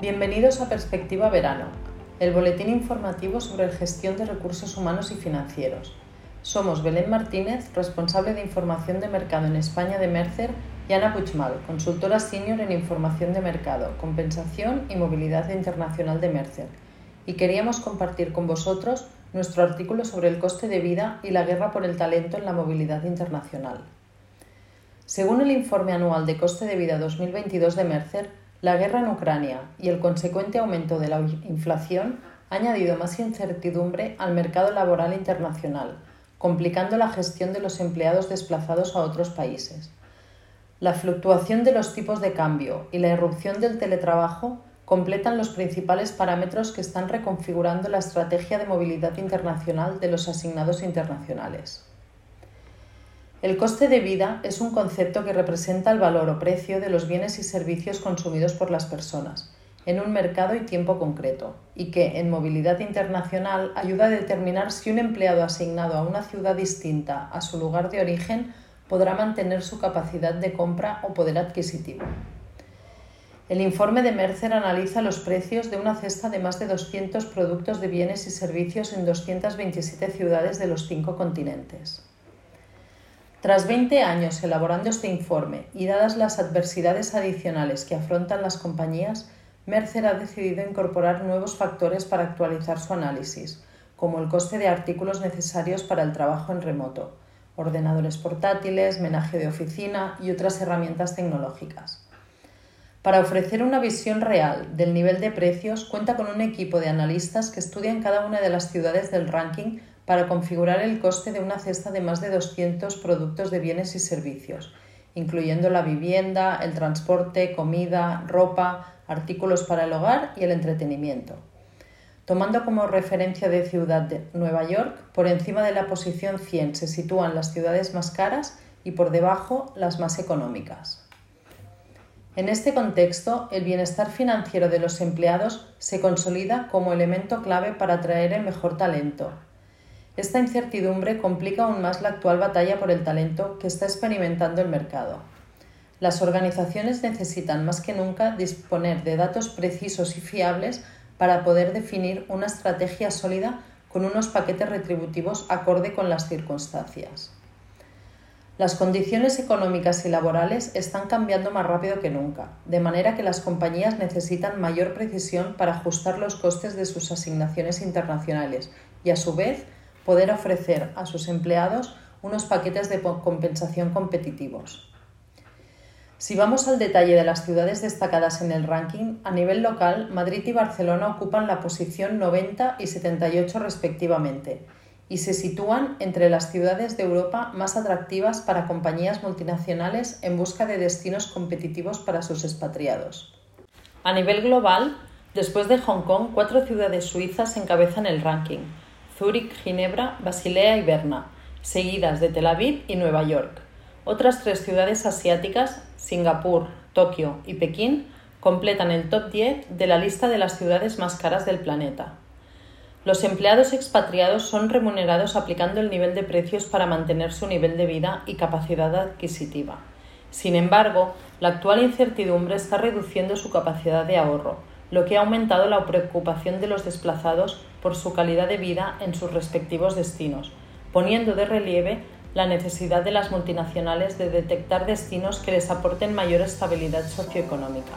Bienvenidos a Perspectiva Verano, el boletín informativo sobre gestión de recursos humanos y financieros. Somos Belén Martínez, responsable de información de mercado en España de Mercer, y Ana Puigmal, consultora senior en información de mercado, compensación y movilidad internacional de Mercer. Y queríamos compartir con vosotros nuestro artículo sobre el coste de vida y la guerra por el talento en la movilidad internacional. Según el informe anual de coste de vida 2022 de Mercer, la guerra en Ucrania y el consecuente aumento de la inflación ha añadido más incertidumbre al mercado laboral internacional, complicando la gestión de los empleados desplazados a otros países. La fluctuación de los tipos de cambio y la irrupción del teletrabajo completan los principales parámetros que están reconfigurando la estrategia de movilidad internacional de los asignados internacionales. El coste de vida es un concepto que representa el valor o precio de los bienes y servicios consumidos por las personas en un mercado y tiempo concreto, y que en movilidad internacional ayuda a determinar si un empleado asignado a una ciudad distinta a su lugar de origen podrá mantener su capacidad de compra o poder adquisitivo. El informe de Mercer analiza los precios de una cesta de más de 200 productos de bienes y servicios en 227 ciudades de los cinco continentes. Tras 20 años elaborando este informe y dadas las adversidades adicionales que afrontan las compañías, Mercer ha decidido incorporar nuevos factores para actualizar su análisis, como el coste de artículos necesarios para el trabajo en remoto, ordenadores portátiles, menaje de oficina y otras herramientas tecnológicas. Para ofrecer una visión real del nivel de precios, cuenta con un equipo de analistas que estudian cada una de las ciudades del ranking para configurar el coste de una cesta de más de 200 productos de bienes y servicios, incluyendo la vivienda, el transporte, comida, ropa, artículos para el hogar y el entretenimiento. Tomando como referencia de ciudad de Nueva York, por encima de la posición 100 se sitúan las ciudades más caras y por debajo las más económicas. En este contexto, el bienestar financiero de los empleados se consolida como elemento clave para atraer el mejor talento, esta incertidumbre complica aún más la actual batalla por el talento que está experimentando el mercado. Las organizaciones necesitan más que nunca disponer de datos precisos y fiables para poder definir una estrategia sólida con unos paquetes retributivos acorde con las circunstancias. Las condiciones económicas y laborales están cambiando más rápido que nunca, de manera que las compañías necesitan mayor precisión para ajustar los costes de sus asignaciones internacionales y, a su vez, poder ofrecer a sus empleados unos paquetes de compensación competitivos. Si vamos al detalle de las ciudades destacadas en el ranking, a nivel local, Madrid y Barcelona ocupan la posición 90 y 78 respectivamente, y se sitúan entre las ciudades de Europa más atractivas para compañías multinacionales en busca de destinos competitivos para sus expatriados. A nivel global, después de Hong Kong, cuatro ciudades suizas encabezan el ranking, Zúrich, Ginebra, Basilea y Berna, seguidas de Tel Aviv y Nueva York. Otras tres ciudades asiáticas, Singapur, Tokio y Pekín, completan el top 10 de la lista de las ciudades más caras del planeta. Los empleados expatriados son remunerados aplicando el nivel de precios para mantener su nivel de vida y capacidad adquisitiva. Sin embargo, la actual incertidumbre está reduciendo su capacidad de ahorro, lo que ha aumentado la preocupación de los desplazados por su calidad de vida en sus respectivos destinos, poniendo de relieve la necesidad de las multinacionales de detectar destinos que les aporten mayor estabilidad socioeconómica.